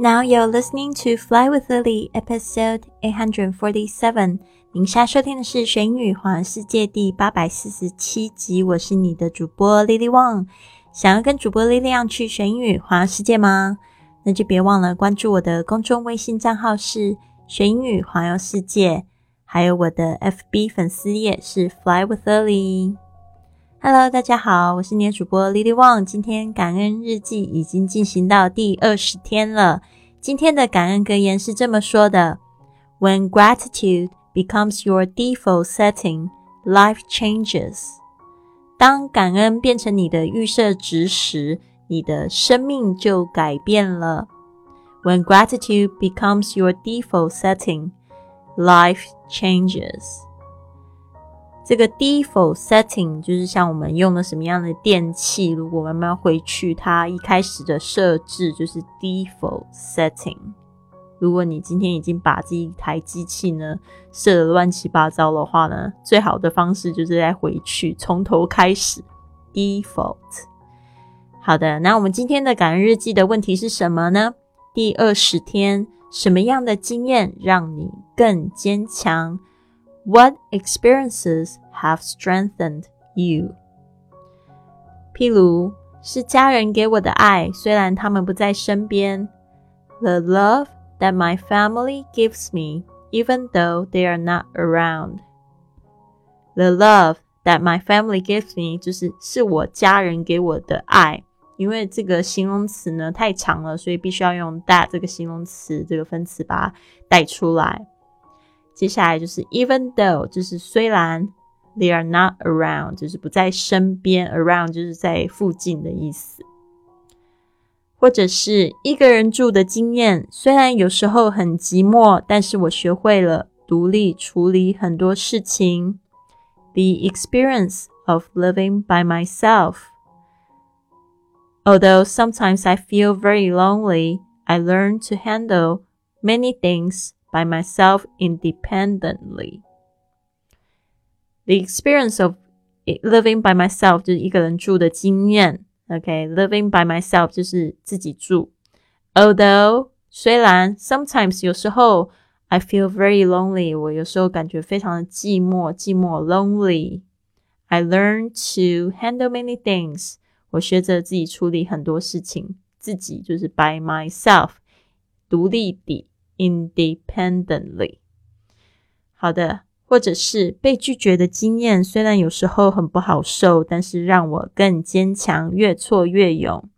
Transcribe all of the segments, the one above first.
Now you're listening to Fly with Lily, episode eight hundred forty-seven。您现在收听的是《学英语环游世界》第八百四十七集。我是你的主播 Lily Wang。想要跟主播 Lily 一样去学英语环游世界吗？那就别忘了关注我的公众微信账号是“学英语环游世界”，还有我的 FB 粉丝页是 Fly with Lily。Hello，大家好，我是你的主播 Lily Wang。今天感恩日记已经进行到第二十天了。今天的感恩格言是这么说的：When gratitude becomes your default setting, life changes。当感恩变成你的预设值时，你的生命就改变了。When gratitude becomes your default setting, life changes。这个 default setting 就是像我们用了什么样的电器，如果我们要回去它一开始的设置，就是 default setting。如果你今天已经把这一台机器呢设的乱七八糟的话呢，最好的方式就是再回去从头开始 default。好的，那我们今天的感恩日记的问题是什么呢？第二十天，什么样的经验让你更坚强 ？What experiences have strengthened you？譬如是家人给我的爱，虽然他们不在身边。The love that my family gives me, even though they are not around. The love that my family gives me，就是是我家人给我的爱。因为这个形容词呢太长了，所以必须要用 that 这个形容词这个分词把它带出来。 接下来就是 even though，就是虽然 they are not around，就是不在身边，around 就是在附近的意思。或者是一个人住的经验，虽然有时候很寂寞，但是我学会了独立处理很多事情。The experience of living by myself. Although sometimes I feel very lonely, I learn to handle many things by myself independently. The experience of living by myself 就是一个人住的经验。OK，living、okay? by myself 就是自己住。Although 虽然 sometimes 有时候 I feel very lonely，我有时候感觉非常的寂寞，寂寞 lonely。I learn to handle many things，我学着自己处理很多事情，自己就是 by myself，独立地 independently。好的，或者是被拒绝的经验，虽然有时候很不好受，但是让我更坚强，越挫越勇。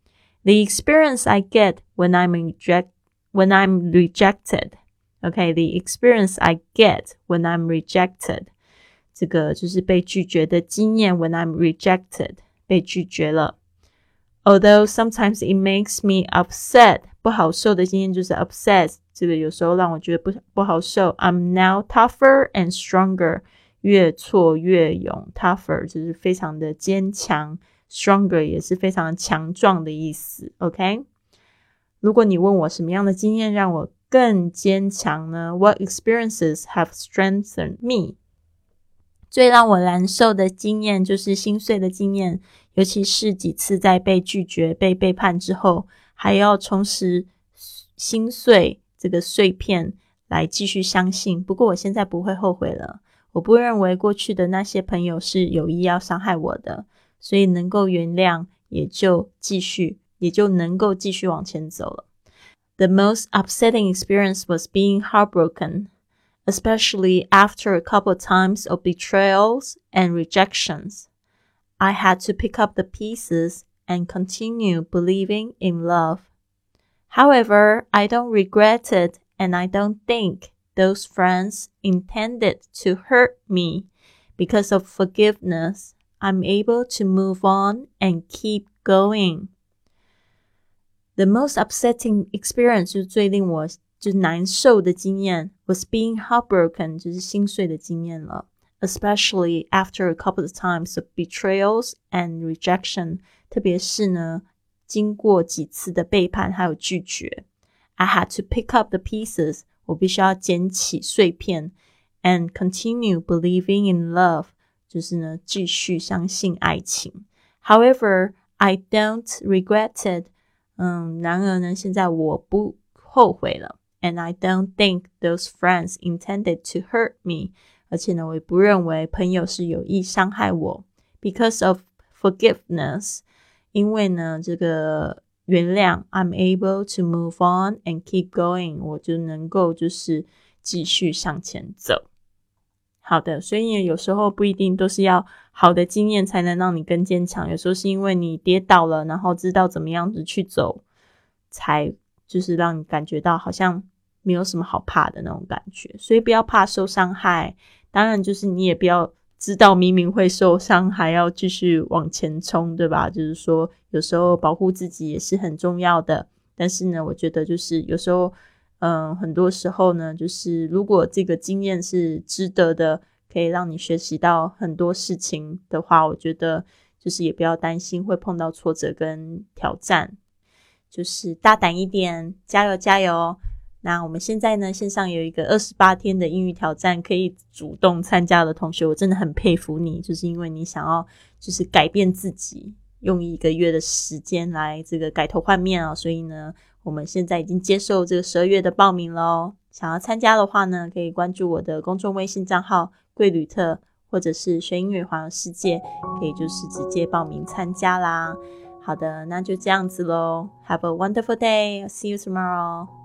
The experience I get when I'm reject when I'm rejected. Okay, the experience I get when I'm rejected. 这个就是被拒绝的经验。When I'm rejected，被拒绝了。Although sometimes it makes me upset，不好受的经验就是 upset。 这个有时候让我觉得不不好受。I'm now tougher and stronger，越挫越勇。Tougher 就是非常的坚强，stronger 也是非常强壮的意思。OK，如果你问我什么样的经验让我更坚强呢？What experiences have strengthened me？最让我难受的经验就是心碎的经验，尤其是几次在被拒绝、被背叛之后，还要重拾心碎。这个碎片来继续相信。不过我现在不会后悔了。我不认为过去的那些朋友是有意要伤害我的，所以能够原谅，也就继续，也就能够继续往前走了。The most upsetting experience was being heartbroken, especially after a couple of times of betrayals and rejections. I had to pick up the pieces and continue believing in love. However, I don't regret it and I don't think those friends intended to hurt me. Because of forgiveness, I'm able to move on and keep going. The most upsetting experience 就是最令我就难受的经验 was being heartbroken，就是心碎的经验了。Especially after a couple of times of betrayals and rejection，特别是呢 经过几次的背叛还有拒绝，I had to pick up the pieces，我必须要捡起碎片，and continue believing in love，就是呢继续相信爱情。However, I don't regret it。嗯，然而呢，现在我不 后悔了。And I don't think those friends intended to hurt me。而且呢，我也不认为朋友是有意伤害我。Because of forgiveness， 因为呢，这个原谅，I'm able to move on and keep going，我就能够就是继续向前走。好的，所以有时候不一定都是要好的经验才能让你更坚强，有时候是因为你跌倒了，然后知道怎么样子去走，才就是让你感觉到好像没有什么好怕的那种感觉。所以不要怕受伤害，当然就是你也不要知道明明会受伤还要继续往前冲，对吧？就是说有时候保护自己也是很重要的。但是呢，我觉得就是有时候。嗯，很多时候呢，就是如果这个经验是值得的，可以让你学习到很多事情的话，我觉得就是也不要担心会碰到挫折跟挑战，就是大胆一点，加油加油！那我们现在呢，线上有一个二十八天的英语挑战，可以主动参加的同学，我真的很佩服你，就是因为你想要就是改变自己，用一个月的时间来这个改头换面啊，所以呢。我们现在已经接受这个十二月的报名喽。想要参加的话呢，可以关注我的公众微信账号“贵旅特”或者是“学英语环游世界”，可以就是直接报名参加啦。好的，那就这样子喽。Have a wonderful day. See you tomorrow.